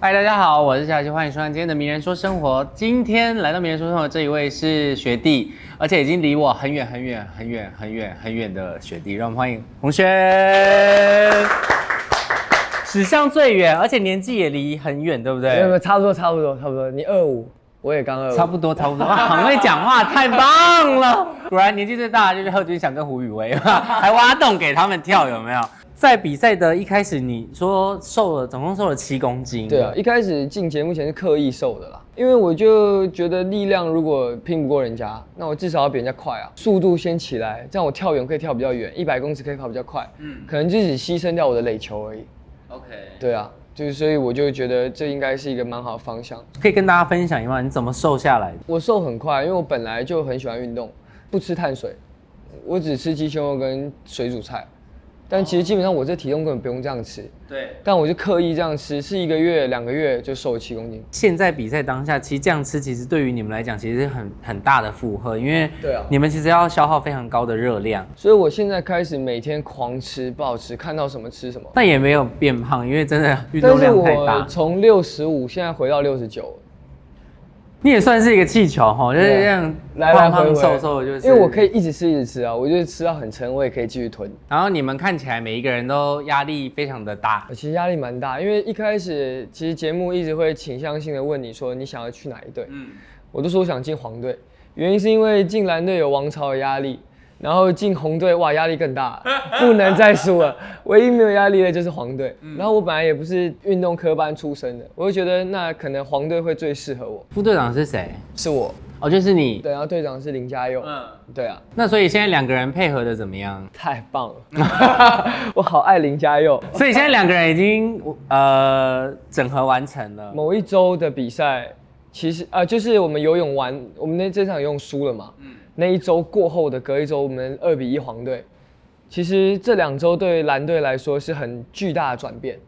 嗨，大家好，我是夏琪，欢迎收看今天的《名人说生活》。今天来到《名人说生活》这一位是学弟，而且已经离我很远很远很远很远很远的学弟，让我们欢迎洪轩。史上最远，而且年纪也离很远，对不没有没有，对？差不多差不多差不多。你二五，我也刚二五，差不多，差不多，哇，很会讲话，太棒了！果然年纪最大的就是贺军翔跟胡宇威，还挖洞给他们跳，有没有？在比赛的一开始，你说瘦了，总共瘦了七公斤。对啊，一开始进节目前是刻意瘦的啦，因为我就觉得力量如果拼不过人家，那我至少要比人家快啊，速度先起来，这样我跳远可以跳比较远，一百公尺可以跑比较快，嗯，可能就只牺牲掉我的垒球而已。，OK，对啊，就是所以我就觉得这应该是一个蛮好的方向。可以跟大家分享一下你怎么瘦下来的？我瘦很快，因为我本来就很喜欢运动，不吃碳水，我只吃鸡胸肉跟水煮菜。但其实基本上我这体重根本不用这样吃，对，但我就刻意这样吃，是一个月、两个月就瘦了七公斤。现在比赛当下，其实这样吃，其实对于你们来讲，其实是很很大的负荷，因为对啊你们其实要消耗非常高的热量，所以我现在开始每天狂吃暴吃，看到什么吃什么。但也没有变胖，因为真的运动量太大。从六十五现在回到六十九，你也算是一个气球哈，就是这样来来回回。胖胖瘦瘦，就是因为我可以。一直吃一直吃啊，我就是吃到很撑，我也可以继续吞。然后你们看起来每一个人都压力非常的大，其实压力蛮大，因为一开始其实节目一直会倾向性的问你说你想要去哪一队，嗯，我都说我想进黄队，原因是因为进蓝队有王朝的压力，然后进红队哇压力更大，不能再输了。唯一没有压力的就是黄队。然后我本来也不是运动科班出身的，我就觉得那可能黄队会最适合我，副队长是谁？是我。哦，就是你。对，然后队长是林嘉佑。嗯，对啊，那所以现在两个人配合的怎么样？太棒了，我好爱林嘉佑。所以现在两个人已经呃整合完成了。某一周的比赛，其实啊、呃就是我们游泳完，我们那这场游泳输了嘛。那一周过后的隔一周，我们二比一黄队。其实这两周对蓝队来说是很巨大的转变，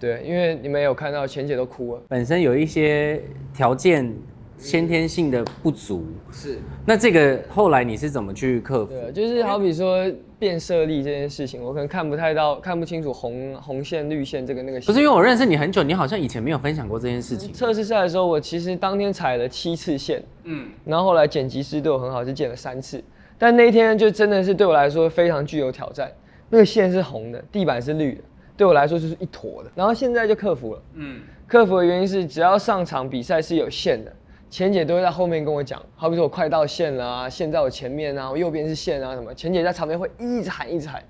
对，因为你们有看到钱姐都哭了。本身有一些条件先天性的不足，是，那这个后来你是怎么去克服？对，就是好比说变色力这件事情，我可能看不太到，看不清楚红红线、绿线这个那个。不是因为我认识你很久，你好像以前没有分享过这件事情。测试赛的时候，我其实当天踩了七次线，嗯，然后后来剪辑师对我很好，就剪了三次。但那一天就真的是对我来说非常具有挑战。那个线是红的，地板是绿的，对我来说就是一坨的。然后现在就克服了。嗯，克服的原因是，只要上场比赛是有限的，钱姐都会在后面跟我讲，好比说我快到线了啊，线在我前面啊，我右边是线啊什么，钱姐在场边会一直喊一直喊，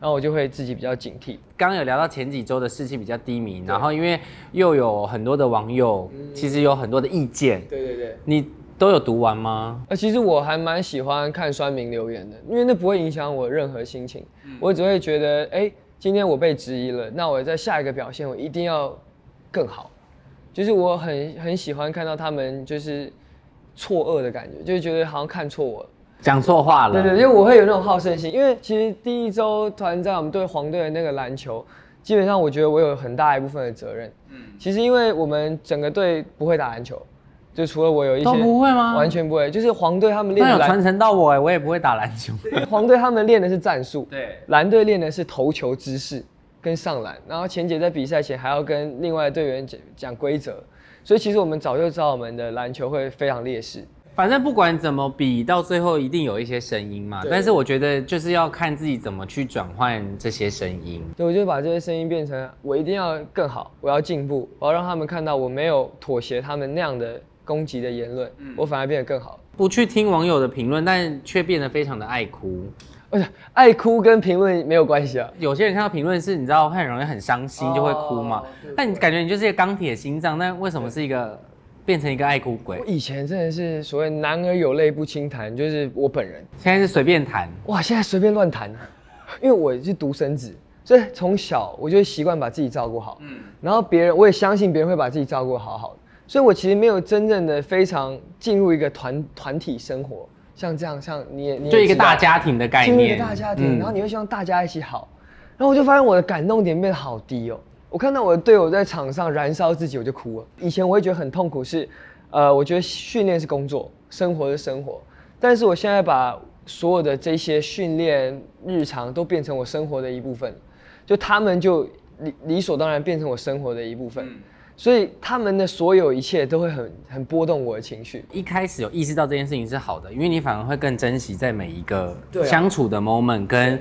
然后我就会自己比较警惕。刚刚有聊到前几周的士气比较低迷，然后因为又有很多的网友，其实有很多的意见，对对对。你都有读完吗？呃，其实我还蛮喜欢看酸民留言的，因为那不会影响我任何心情，我只会觉得，哎、今天我被质疑了，那我在下一个表现我一定要更好。就是我很很喜欢看到他们就是错愕的感觉，就是觉得好像看错我了。讲错话了。对对，因为我会有那种好胜心，因为其实第一周团战我们对黄队的那个篮球，基本上我觉得我有很大一部分的责任。嗯，其实因为我们整个队不会打篮球，就除了我有一些都不会吗完全不会，就是黄队他们练的篮那有传承到我哎，我也不会打篮球。黄队他们练的是战术，对，蓝队练的是投球姿势跟上篮，然后前姐在比赛前还要跟另外的队员讲讲规则，所以其实我们早就知道我们的篮球会非常劣势。反正不管怎么比，到最后一定有一些声音嘛。但是我觉得就是要看自己怎么去转换这些声音。对，我就把这些声音变成我一定要更好，我要进步，我要让他们看到我没有妥协他们那样的攻击的言论，我反而变得更好。不去听网友的评论，但却变得非常的爱哭。而且爱哭跟评论没有关系啊，有些人看到评论是，你知道会很容易很伤心，就会哭嘛。但你感觉你就是一个钢铁心脏，但为什么是一个变成一个爱哭鬼我？以前真的是所谓男儿有泪不轻弹，就是我本人。现在是随便弹，哇，现在随便乱弹，因为我是独生子，所以从小我就会习惯把自己照顾好。嗯，然后别人我也相信别人会把自己照顾好好的，所以我其实没有真正的非常进入一个团团体生活，像这样，像你也你也就一个大家庭的概进入一。个大家庭，嗯然后你会希望大家一起好，然后我就发现我的感动点变得好低哦。我看到我的队友在场上燃烧自己，我就哭了。以前我会觉得很痛苦是，呃，我觉得训练是工作，生活是生活，但是我现在把所有的这些训练日常都变成我生活的一部分，就他们就理理所当然变成我生活的一部分。所以他们的所有一切都会很很波动我的情绪。一开始有意识到这件事情是好的，因为你反而会更珍惜在每一个相处的 moment，跟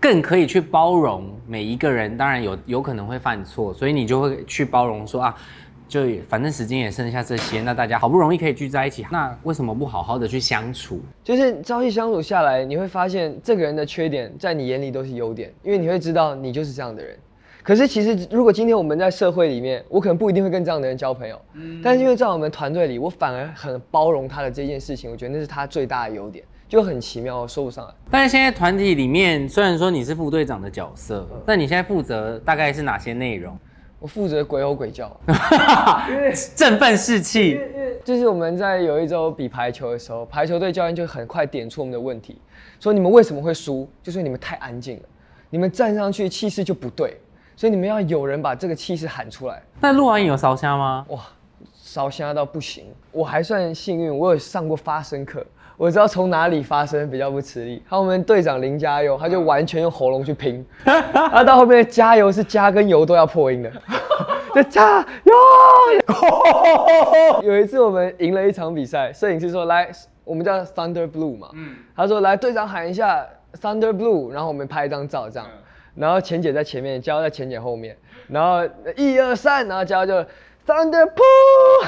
更可以去包容每一个人。当然有有可能会犯错，所以你就会去包容说啊，就反正时间也剩下这些，那大家好不容易可以聚在一起，那为什么不好好的去相处？就是朝夕相处下来，你会发现这个人的缺点在你眼里都是优点，因为你会知道你就是这样的人。可是其实如果今天我们在社会里面，我可能不一定会跟这样的人交朋友，嗯但是因为在我们团队里，我反而很包容他的这件事情，我觉得那是他最大的优点，就很奇妙，说不上来。但是现在团体里面，虽然说你是副队长的角色，那你现在负责大概是哪些内容？我负责鬼吼鬼叫，振奋士气。就是我们在有一周比排球的时候，排球队教练就很快点出我们的问题，说你们为什么会输？就是你们太安静了，你们站上去气势就不对，所以你们要有人把这个气势喊出来。那录完影有烧香吗？哇，烧香到不行。我还算幸运，我有上过发声课，我知道从哪里发声比较不吃力。还有我们队长林加油，他就完全用喉咙去拼，他 到后面的加油是加跟油都要破音的，就加油。有一次我们赢了一场比赛，摄影师说来，我们叫 Thunder Blue 嘛，他说来队长喊一下 Thunder Blue，然后我们拍一张照这样。然后钱姐在前面，娇在钱姐后面，然后一二三，然后娇就 Thunder Pool，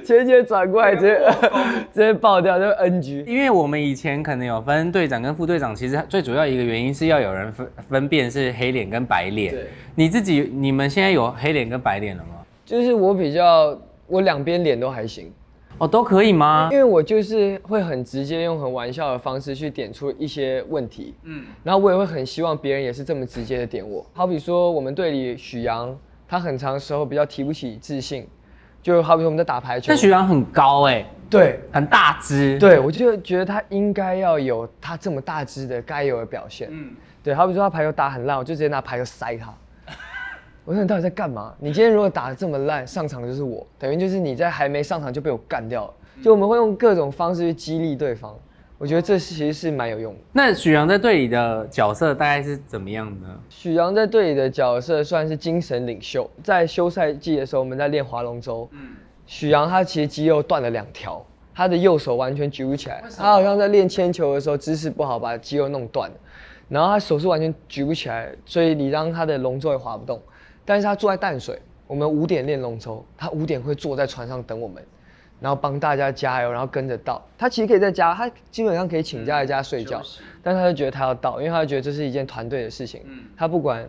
钱姐转过来直接 直接爆掉，就 NG。因为我们以前可能有分队长跟副队长，其实最主要一个原因是要有人分分辨是黑脸跟白脸。对，你自己你们现在有黑脸跟白脸了吗？就是我比较，我两边脸都还行，哦，都可以吗因？为我就是会很直接用很玩笑的方式去点出一些问题，嗯，然后我也会很希望别人也是这么直接的点我。好比说我们队里许阳，他很长时候比较提不起自信，就好比说我们在打排球，但许阳很高哎、对很大只。，对，我就觉得他应该要有他这么大只的该有的表现。嗯，对，好比说他排球打很烂，我就直接拿排球塞他。我说你到底在干嘛？你今天如果打得这么烂，上场的就是我，等于就是你在还没上场就被我干掉了。就我们会用各种方式去激励对方，我觉得这其实是蛮有用的。那许阳在队里的角色大概是怎么样呢？许阳在队里的角色算是精神领袖，在休赛季的时候，我们在练划龙舟。许阳他其实肌肉断了两条，他的右手完全举不起来。他好像在练铅球的时候姿势不好，把肌肉弄断了，然后他手是完全举不起来，所以你让他的龙舟也划不动。但是他住在淡水，我们五点练龙舟，他五点会坐在船上等我们，然后帮大家加油，然后跟着到。他其实可以在家，他基本上可以请假在家睡觉，但他就觉得他要到，因为他就觉得这是一件团队的事情。他不管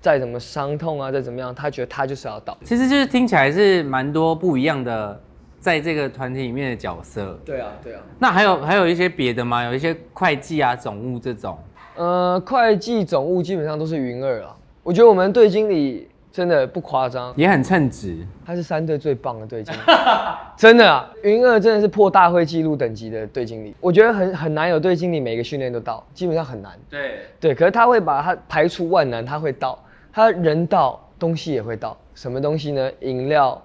再怎么伤痛啊，再怎么样，他觉得他就是要到。其实就是听起来是蛮多不一样的，在这个团体里面的角色。对啊，对啊。那还有还有一些别的吗？有一些会计啊、总务这种。呃，会计总务基本上都是云二啊。我觉得我们队经理真的不夸张，也很称职。他是三队最棒的队经理，真的啊，云二真的是破大会纪录等级的队经理。我觉得很很难有队经理每个训练都到，基本上很难。对，对，可是他会把他排除万难，他会到，他人到，东西也会到。什么东西呢？饮料、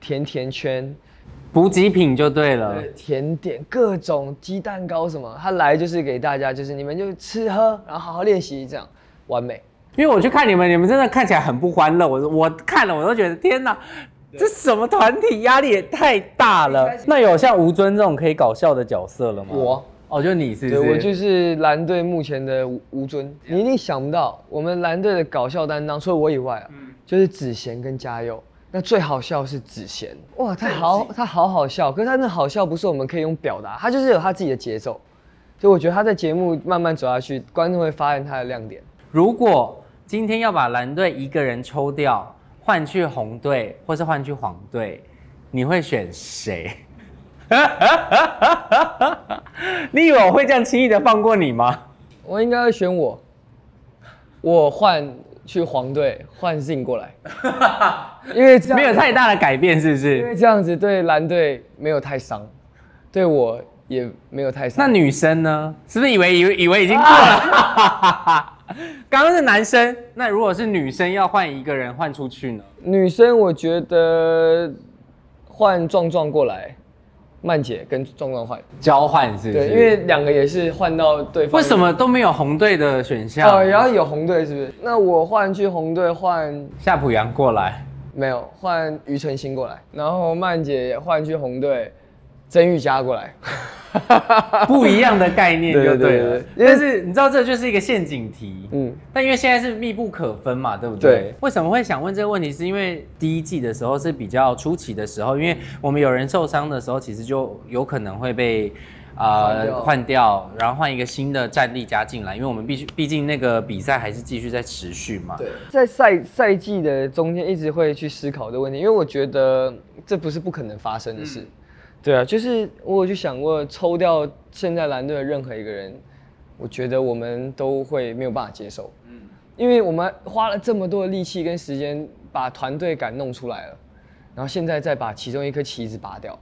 甜甜圈、补给品就对了。甜点，各种鸡蛋糕什么，他来就是给大家，就是你们就吃喝，然后好好练习，这样完美。因为我去看你们，你们真的看起来很不欢乐。我我看了，我都觉得天哪，这什么团体压力也太大了。那有像吴尊这种可以搞笑的角色了吗？我，哦，就你是不对？我就是蓝队目前的吴吴尊，你一定想不到，我们蓝队的搞笑担当，除了我以外啊，就是子贤跟嘉佑。那最好笑是子贤，哇，他好，他好好笑，可是他那好笑不是我们可以用表达，他就是有他自己的节奏。所以我觉得他在节目慢慢走下去，观众会发现他的亮点。如果今天要把蓝队一个人抽掉，换去红队或是换去黄队，你会选谁？你以为我会这样轻易的放过你吗？我应该会选我，我换去黄队换信过来，因为这样没有太大的改变，是不是因？为这样子对蓝队没有太伤，对我也没有太伤。那女生呢？是不是以为以为以为已经过了？刚刚是男生，那如果是女生要换一个人换出去呢？女生我觉得换壮壮过来，曼姐跟壮壮换，交换是不是？对，因为两个也是换到对方。为什么都没有红队的选项？哦，然后有红队是不是？那我换去红队换夏普阳过来，没有换庾澄庆过来，然后曼姐也换去红队，曾玉佳过来。不一样的概念就对了。但是你知道这就是一个陷阱题，嗯，但因为现在是密不可分嘛，对不对？对为什么会想问这个问题？是因为第一季的时候是比较初期的时候，因为我们有人受伤的时候，其实就有可能会被。呃，换掉换掉，然后换一个新的战力加进来，因为我们必须，毕竟那个比赛还是继续在持续嘛。对，在赛赛季的中间一直会去思考这个问题，因为我觉得这不是不可能发生的事。对啊，就是我有去想过，抽掉现在蓝队的任何一个人，我觉得我们都会没有办法接受。嗯，因为我们花了这么多的力气跟时间把团队感弄出来了，然后现在再把其中一颗棋子拔掉，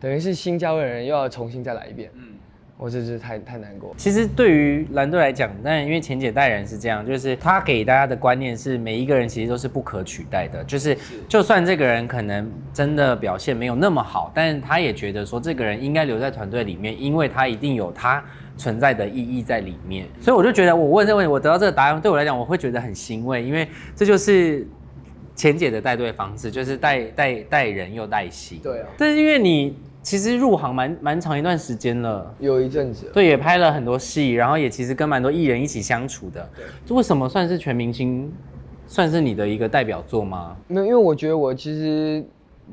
等于是新加入的人又要重新再来一遍。嗯，我这是太太难过。其实对于蓝队来讲，但因为钱姐带人是这样，就是她给大家的观念是每一个人其实都是不可取代的，就是就算这个人可能真的表现没有那么好，但是她也觉得说这个人应该留在团队里面，因为他一定有他存在的意义在里面。所以我就觉得我问这个问题，我得到这个答案，对我来讲我会觉得很欣慰，因为这就是。钱姐的带队方式就是带带带人又带心，对啊但是因为你其实入行蛮蛮长一段时间了，有一阵子了，对，也拍了很多戏，然后也其实跟蛮多艺人一起相处的。这为什么算是全明星？算是你的一个代表作吗？没有，因为我觉得我其实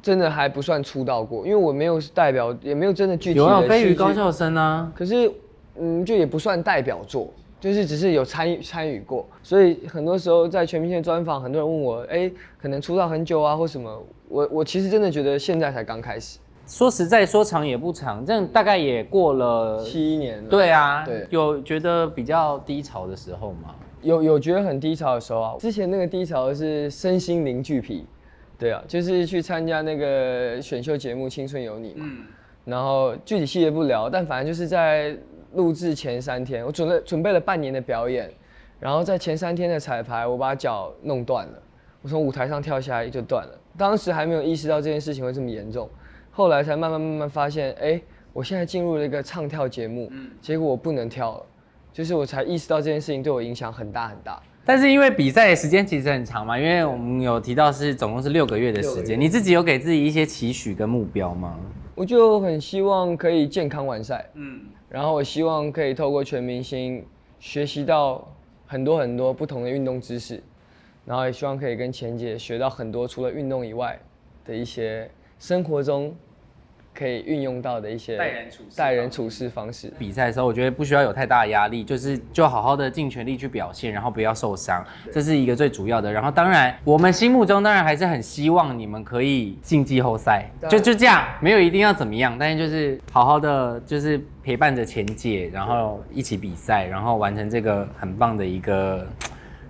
真的还不算出道过，因为我没有代表，也没有真的具体有啊，的戏剧飞鱼高校生啊，可是，嗯，就也不算代表作，就是只是有参与参与过，所以很多时候在全明星的专访，很多人问我，哎、可能出道很久啊，或什么，我我其实真的觉得现在才刚开始，说实在，说长也不长，这样大概也过了。七年了，对啊，对。有觉得比较低潮的时候吗？有有觉得很低潮的时候啊，之前那个低潮是身心灵俱疲，对啊，就是去参加那个选秀节目《青春有你》嘛，然后具体细节不聊，但反正就是在录制前三天，我准备准备了半年的表演，然后在前三天的彩排，我把脚弄断了，我从舞台上跳下来就断了，当时还没有意识到这件事情会这么严重，后来才慢慢慢慢发现，哎，我现在进入了一个唱跳节目，嗯结果我不能跳了。就是我才意识到这件事情对我影响很大很大。但是因为比赛的时间其实很长嘛，因为我们有提到是总共是六个月的时间，你自己有给自己一些期许跟目标吗？我就很希望可以健康完赛，嗯，然后我希望可以透过全明星学习到很多很多不同的运动知识，然后也希望可以跟钱姐学到很多除了运动以外的一些生活中可以运用到的一些待人处事待人处事方式。比赛的时候，我觉得不需要有太大的压力，就是就好好的尽全力去表现，然后不要受伤，这是一个最主要的。然后当然，我们心目中当然还是很希望你们可以进季后赛，就就这样，没有一定要怎么样，但是就是好好的就是陪伴着前姐，然后一起比赛，然后完成这个很棒的一个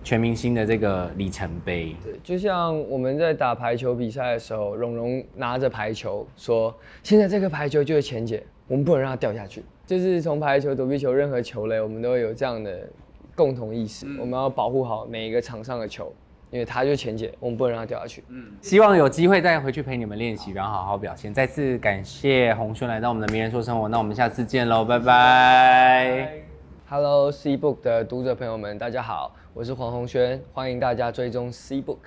全明星的这个里程碑。对，就像我们在打排球比赛的时候，蓉蓉拿着排球说：“现在这个排球就是钱姐，我们不能让它掉下去。”就是从排球、躲避球任何球类，我们都会有这样的共同意识，我们要保护好每一个场上的球，因为它就是钱姐，我们不能让它掉下去。嗯希望有机会再回去陪你们练习，然后好好表现。再次感谢洪轩来到我们的名人说生活，那我们下次见喽，拜拜 Hello C Book 的读者朋友们，大家好，我是黄宏轩，欢迎大家追踪 C Book。